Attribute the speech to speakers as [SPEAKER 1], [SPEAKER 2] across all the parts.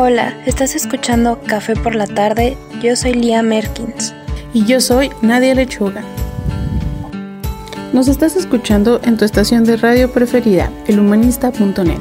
[SPEAKER 1] Hola, estás escuchando Café por la tarde. Yo soy Lia Merkins.
[SPEAKER 2] Y yo soy Nadia Lechuga. Nos estás escuchando en tu estación de radio preferida, elhumanista.net.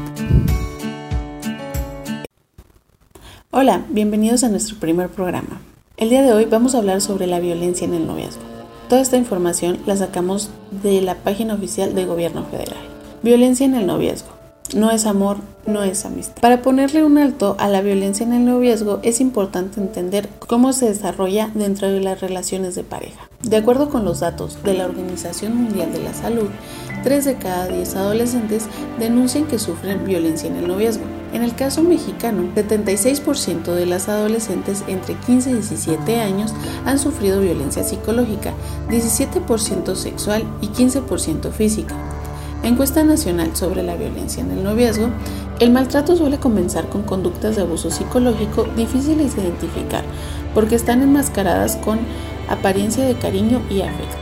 [SPEAKER 2] Hola, bienvenidos a nuestro primer programa. El día de hoy vamos a hablar sobre la violencia en el noviazgo. Toda esta información la sacamos de la página oficial del Gobierno Federal. Violencia en el noviazgo. No es amor, no es amistad. Para ponerle un alto a la violencia en el noviazgo es importante entender cómo se desarrolla dentro de las relaciones de pareja. De acuerdo con los datos de la Organización Mundial de la Salud, 3 de cada 10 adolescentes denuncian que sufren violencia en el noviazgo. En el caso mexicano, 76% de las adolescentes entre 15 y 17 años han sufrido violencia psicológica, 17% sexual y 15% física. Encuesta Nacional sobre la Violencia en el Noviazgo, el maltrato suele comenzar con conductas de abuso psicológico difíciles de identificar porque están enmascaradas con apariencia de cariño y afecto.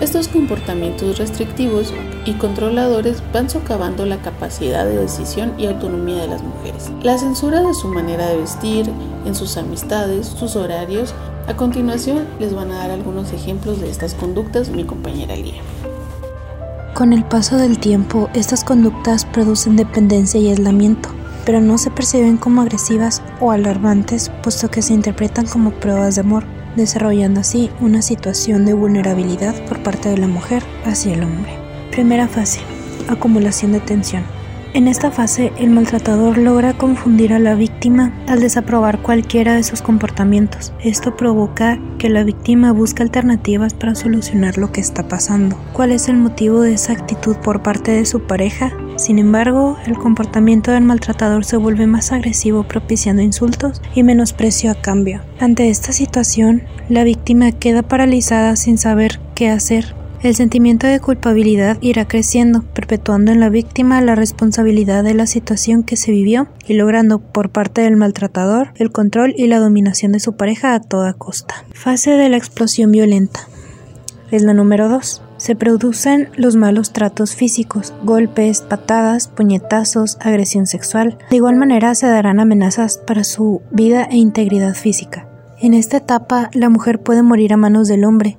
[SPEAKER 2] Estos comportamientos restrictivos y controladores van socavando la capacidad de decisión y autonomía de las mujeres. La censura de su manera de vestir, en sus amistades, sus horarios. A continuación les van a dar algunos ejemplos de estas conductas mi compañera Lía.
[SPEAKER 1] Con el paso del tiempo, estas conductas producen dependencia y aislamiento, pero no se perciben como agresivas o alarmantes, puesto que se interpretan como pruebas de amor, desarrollando así una situación de vulnerabilidad por parte de la mujer hacia el hombre. Primera fase. Acumulación de tensión. En esta fase, el maltratador logra confundir a la víctima al desaprobar cualquiera de sus comportamientos. Esto provoca que la víctima busque alternativas para solucionar lo que está pasando. ¿Cuál es el motivo de esa actitud por parte de su pareja? Sin embargo, el comportamiento del maltratador se vuelve más agresivo propiciando insultos y menosprecio a cambio. Ante esta situación, la víctima queda paralizada sin saber qué hacer el sentimiento de culpabilidad irá creciendo, perpetuando en la víctima la responsabilidad de la situación que se vivió y logrando por parte del maltratador el control y la dominación de su pareja a toda costa. Fase de la explosión violenta. Es la número 2. Se producen los malos tratos físicos, golpes, patadas, puñetazos, agresión sexual. De igual manera se darán amenazas para su vida e integridad física. En esta etapa, la mujer puede morir a manos del hombre,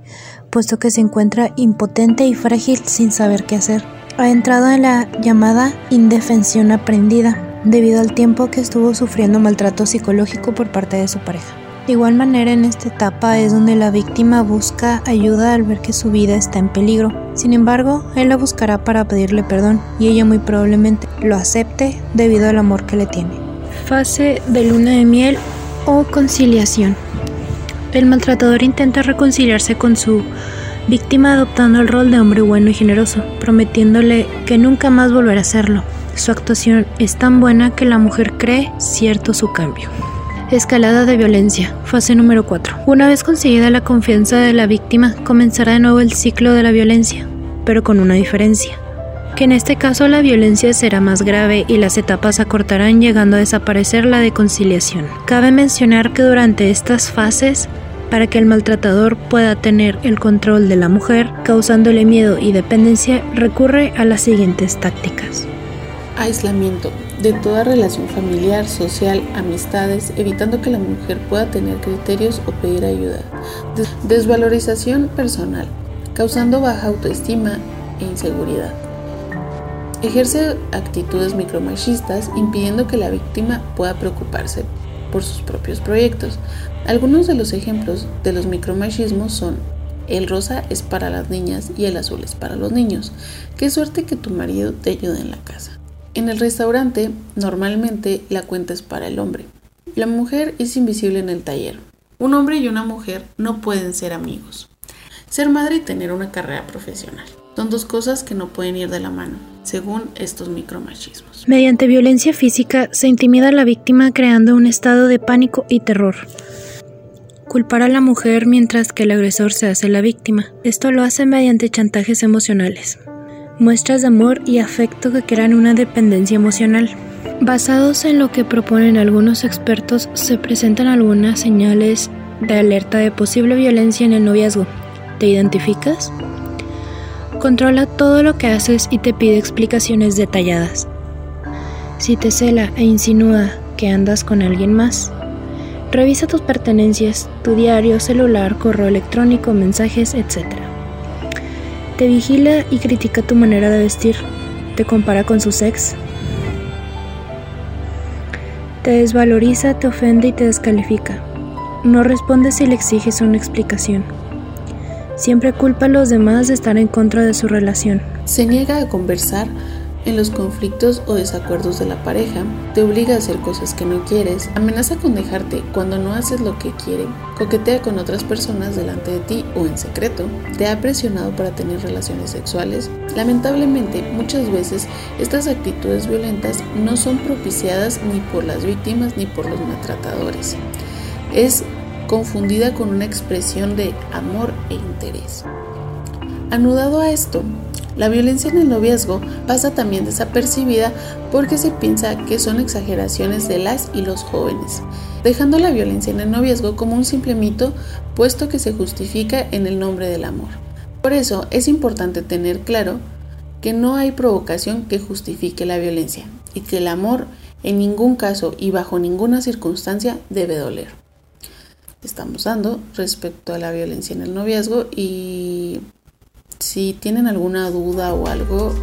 [SPEAKER 1] puesto que se encuentra impotente y frágil sin saber qué hacer. Ha entrado en la llamada indefensión aprendida, debido al tiempo que estuvo sufriendo maltrato psicológico por parte de su pareja. De igual manera, en esta etapa es donde la víctima busca ayuda al ver que su vida está en peligro. Sin embargo, él la buscará para pedirle perdón y ella muy probablemente lo acepte debido al amor que le tiene. Fase de luna de miel o conciliación. El maltratador intenta reconciliarse con su víctima adoptando el rol de hombre bueno y generoso, prometiéndole que nunca más volverá a hacerlo. Su actuación es tan buena que la mujer cree cierto su cambio. Escalada de violencia, fase número 4. Una vez conseguida la confianza de la víctima, comenzará de nuevo el ciclo de la violencia, pero con una diferencia, que en este caso la violencia será más grave y las etapas acortarán llegando a desaparecer la de conciliación. Cabe mencionar que durante estas fases para que el maltratador pueda tener el control de la mujer, causándole miedo y dependencia, recurre a las siguientes tácticas.
[SPEAKER 2] Aislamiento de toda relación familiar, social, amistades, evitando que la mujer pueda tener criterios o pedir ayuda. Desvalorización personal, causando baja autoestima e inseguridad. Ejerce actitudes micromachistas, impidiendo que la víctima pueda preocuparse por sus propios proyectos. Algunos de los ejemplos de los micromachismos son el rosa es para las niñas y el azul es para los niños. Qué suerte que tu marido te ayude en la casa. En el restaurante, normalmente la cuenta es para el hombre. La mujer es invisible en el taller. Un hombre y una mujer no pueden ser amigos. Ser madre y tener una carrera profesional. Son dos cosas que no pueden ir de la mano, según estos micromachismos.
[SPEAKER 1] Mediante violencia física se intimida a la víctima creando un estado de pánico y terror. Culpar a la mujer mientras que el agresor se hace la víctima. Esto lo hace mediante chantajes emocionales. Muestras de amor y afecto que crean una dependencia emocional. Basados en lo que proponen algunos expertos, se presentan algunas señales de alerta de posible violencia en el noviazgo. ¿Te identificas? Controla todo lo que haces y te pide explicaciones detalladas. Si te cela e insinúa que andas con alguien más. Revisa tus pertenencias, tu diario, celular, correo electrónico, mensajes, etc. Te vigila y critica tu manera de vestir. Te compara con su ex. Te desvaloriza, te ofende y te descalifica. No responde si le exiges una explicación. Siempre culpa a los demás de estar en contra de su relación.
[SPEAKER 2] Se niega a conversar en los conflictos o desacuerdos de la pareja, te obliga a hacer cosas que no quieres, amenaza con dejarte cuando no haces lo que quiere, coquetea con otras personas delante de ti o en secreto, te ha presionado para tener relaciones sexuales. Lamentablemente, muchas veces estas actitudes violentas no son propiciadas ni por las víctimas ni por los maltratadores. Es confundida con una expresión de amor e interés. Anudado a esto, la violencia en el noviazgo pasa también desapercibida porque se piensa que son exageraciones de las y los jóvenes, dejando la violencia en el noviazgo como un simple mito, puesto que se justifica en el nombre del amor. Por eso es importante tener claro que no hay provocación que justifique la violencia y que el amor en ningún caso y bajo ninguna circunstancia debe doler. Estamos dando respecto a la violencia en el noviazgo y si tienen alguna duda o algo,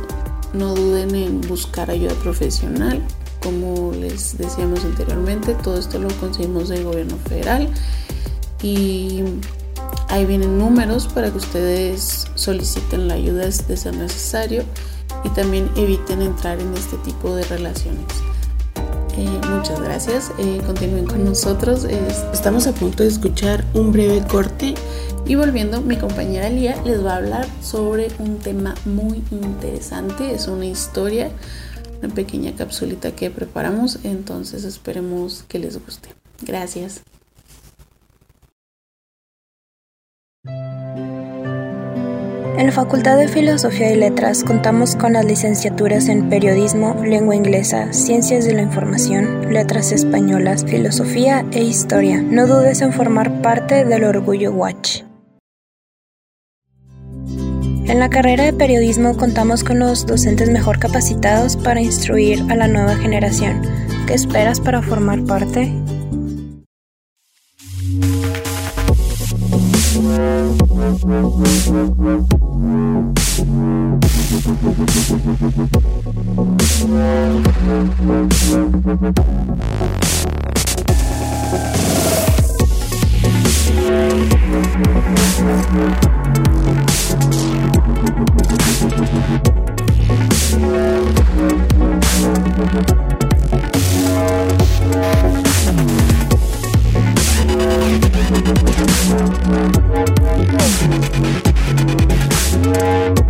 [SPEAKER 2] no duden en buscar ayuda profesional. Como les decíamos anteriormente, todo esto lo conseguimos del gobierno federal y ahí vienen números para que ustedes soliciten la ayuda de ser necesario y también eviten entrar en este tipo de relaciones. Eh, muchas gracias, eh, continúen con nosotros. estamos a punto de escuchar un breve corte y volviendo, mi compañera Lía les va a hablar sobre un tema muy interesante, es una historia, una pequeña capsulita que preparamos, entonces esperemos que les guste. Gracias.
[SPEAKER 1] En la Facultad de Filosofía y Letras contamos con las licenciaturas en Periodismo, Lengua Inglesa, Ciencias de la Información, Letras Españolas, Filosofía e Historia. No dudes en formar parte del Orgullo Watch. En la carrera de periodismo contamos con los docentes mejor capacitados para instruir a la nueva generación. ¿Qué esperas para formar parte?
[SPEAKER 3] Thank like a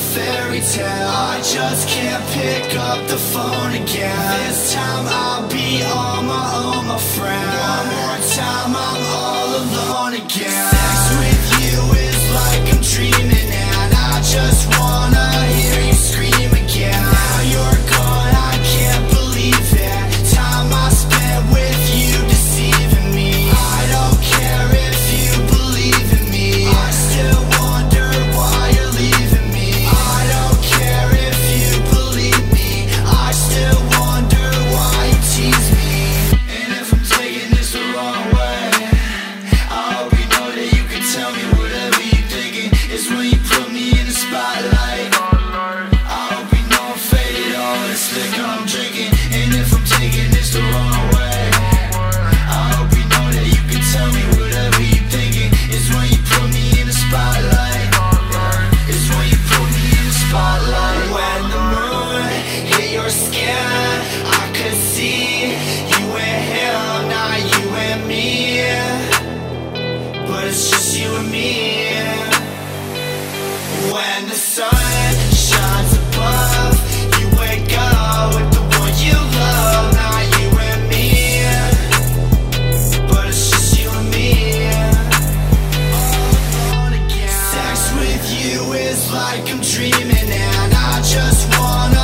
[SPEAKER 3] fairy tale. I just can't pick up the phone again. This time I'll be on my own, my friend. One more time I'm all alone again. Sex with you is like I'm dreaming And I just wanna like I'm dreaming and I
[SPEAKER 2] just wanna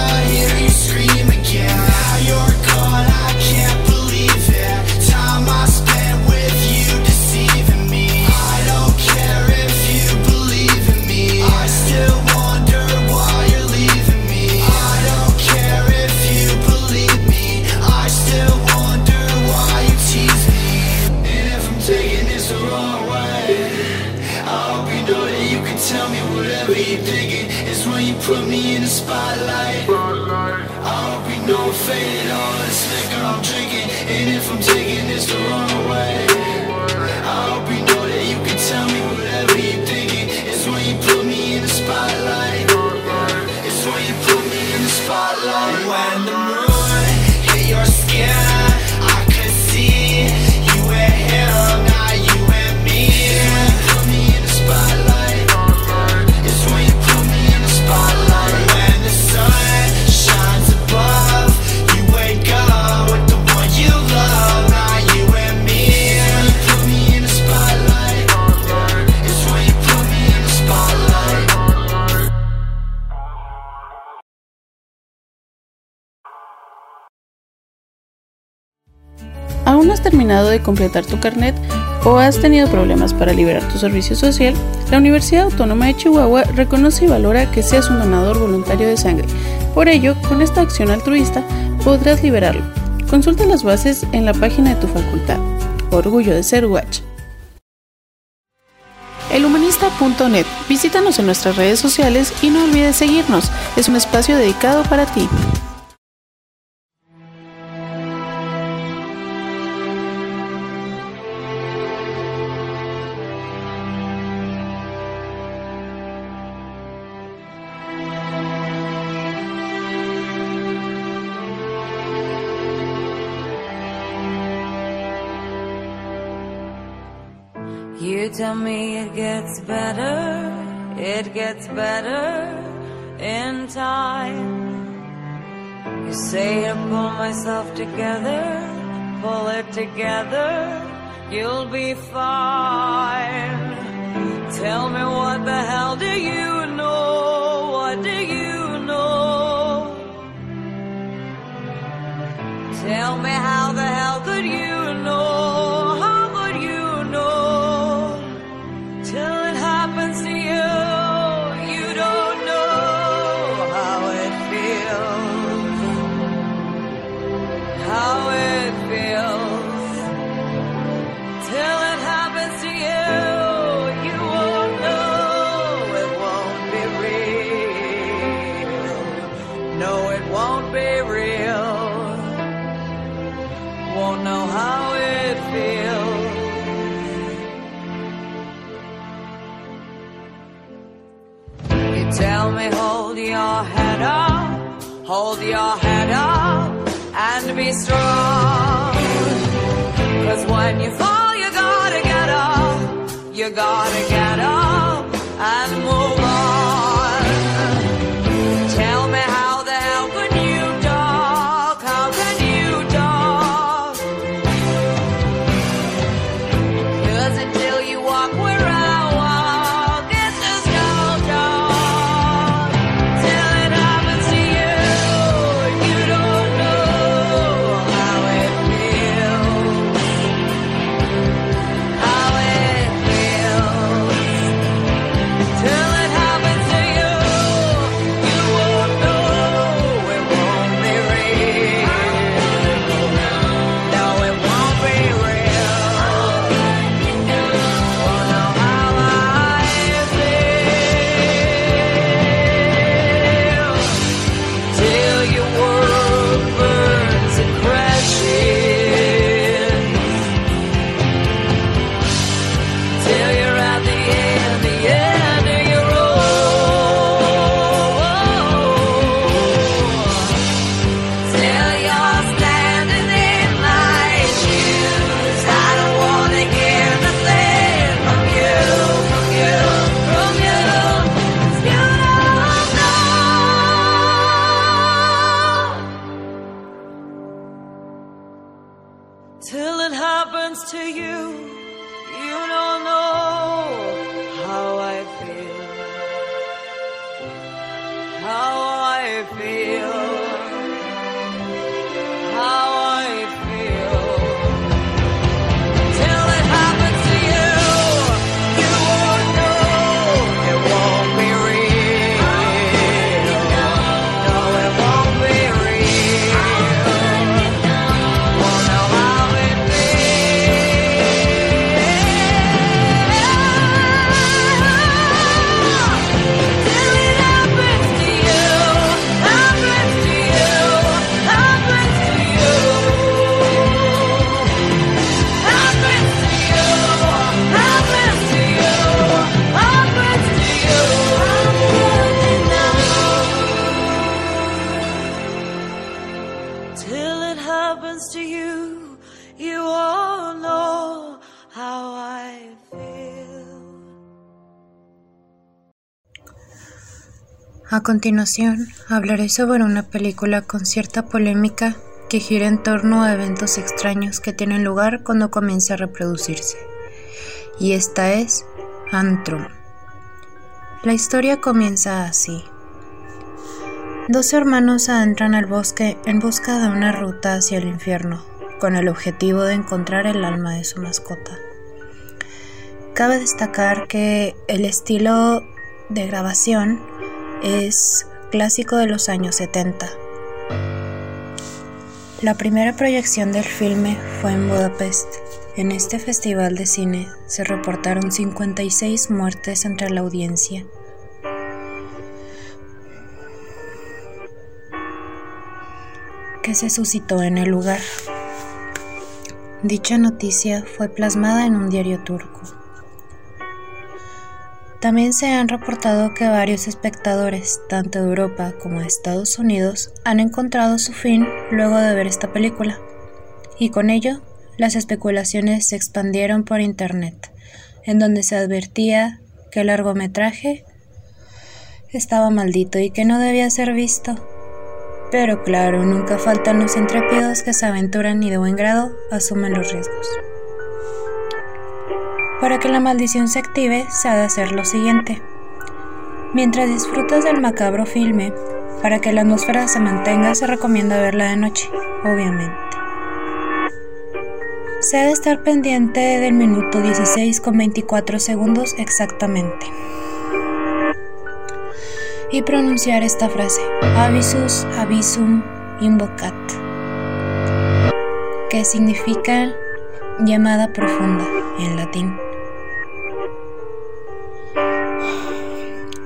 [SPEAKER 2] terminado de completar tu carnet o has tenido problemas para liberar tu servicio social, la Universidad Autónoma de Chihuahua reconoce y valora que seas un donador voluntario de sangre. Por ello, con esta acción altruista podrás liberarlo. Consulta las bases en la página de tu facultad. Orgullo de ser Huacha. Elhumanista.net. Visítanos en nuestras redes sociales y no olvides seguirnos. Es un espacio dedicado para ti.
[SPEAKER 4] gets better, it gets better in time. You say to pull myself together, pull it together, you'll be fine. Tell me what the hell do you know? What do you know? Tell me how the hell could you? Hold your head up, hold your head up, and be strong. Cause when you fall, you gotta get up, you gotta get up and move on.
[SPEAKER 1] A continuación, hablaré sobre una película con cierta polémica que gira en torno a eventos extraños que tienen lugar cuando comienza a reproducirse. Y esta es Antrum. La historia comienza así. Dos hermanos adentran al bosque en busca de una ruta hacia el infierno, con el objetivo de encontrar el alma de su mascota. Cabe destacar que el estilo de grabación es clásico de los años 70. La primera proyección del filme fue en Budapest. En este festival de cine se reportaron 56 muertes entre la audiencia. que se suscitó en el lugar. Dicha noticia fue plasmada en un diario turco. También se han reportado que varios espectadores, tanto de Europa como de Estados Unidos, han encontrado su fin luego de ver esta película, y con ello las especulaciones se expandieron por Internet, en donde se advertía que el largometraje estaba maldito y que no debía ser visto. Pero claro, nunca faltan los intrépidos que se aventuran y de buen grado asumen los riesgos. Para que la maldición se active, se ha de hacer lo siguiente. Mientras disfrutas del macabro filme, para que la atmósfera se mantenga, se recomienda verla de noche, obviamente. Se ha de estar pendiente del minuto 16 con 24 segundos exactamente. Y pronunciar esta frase, avisus avisum invocat, que significa llamada profunda en latín.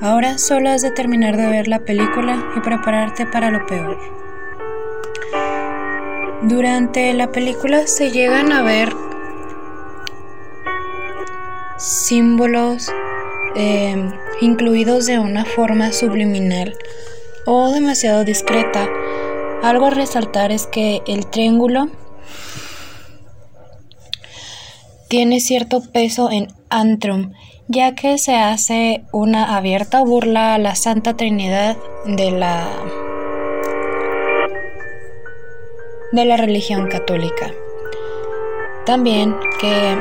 [SPEAKER 1] Ahora solo has de terminar de ver la película y prepararte para lo peor. Durante la película se llegan a ver símbolos eh, incluidos de una forma subliminal o demasiado discreta. Algo a resaltar es que el triángulo tiene cierto peso en Antrum, ya que se hace una abierta burla a la Santa Trinidad de la de la religión católica. También que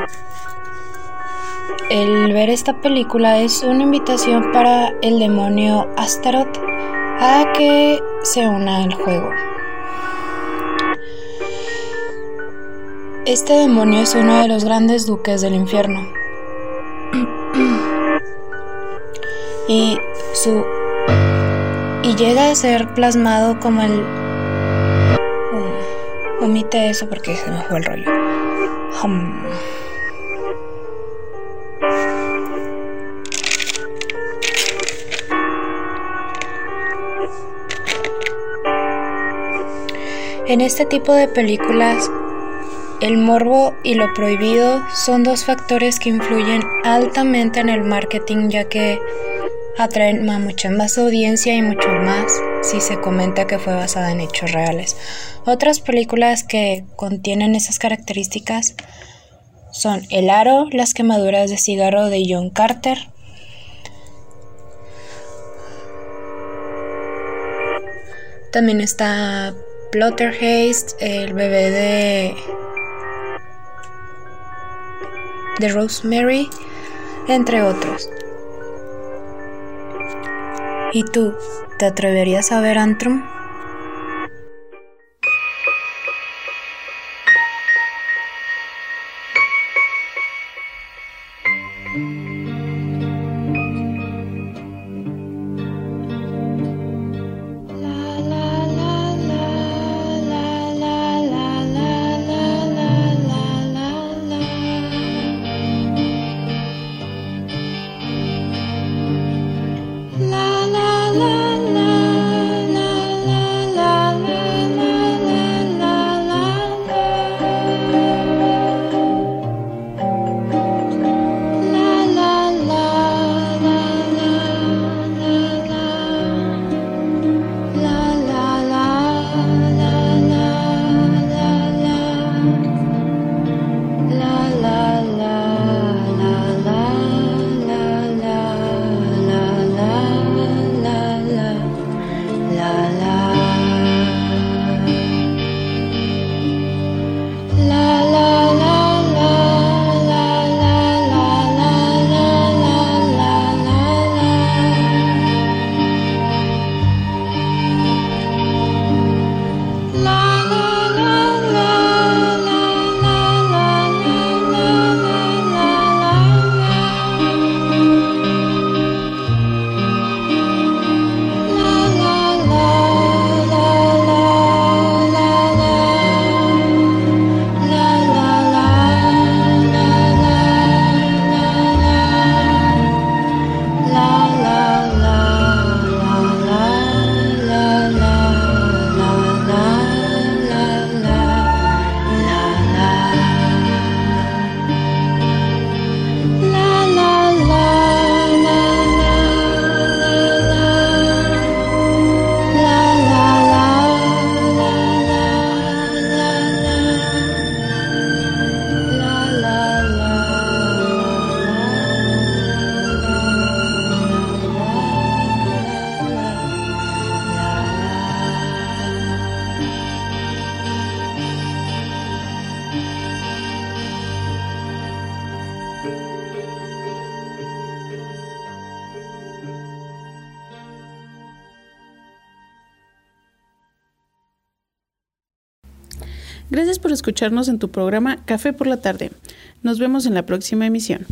[SPEAKER 1] el ver esta película es una invitación para el demonio Astaroth a que se una al juego. Este demonio es uno de los grandes duques del infierno. Y su y llega a ser plasmado como el uh, omite eso porque se me fue el rollo. En este tipo de películas, el morbo y lo prohibido son dos factores que influyen altamente en el marketing ya que atraen a mucha más audiencia y mucho más si se comenta que fue basada en hechos reales. Otras películas que contienen esas características son El Aro, Las quemaduras de cigarro de John Carter, También está Plotterhaste, el bebé de de Rosemary, entre otros. ¿Y tú, te atreverías a ver Antrum?
[SPEAKER 2] Por escucharnos en tu programa Café por la tarde. Nos vemos en la próxima emisión.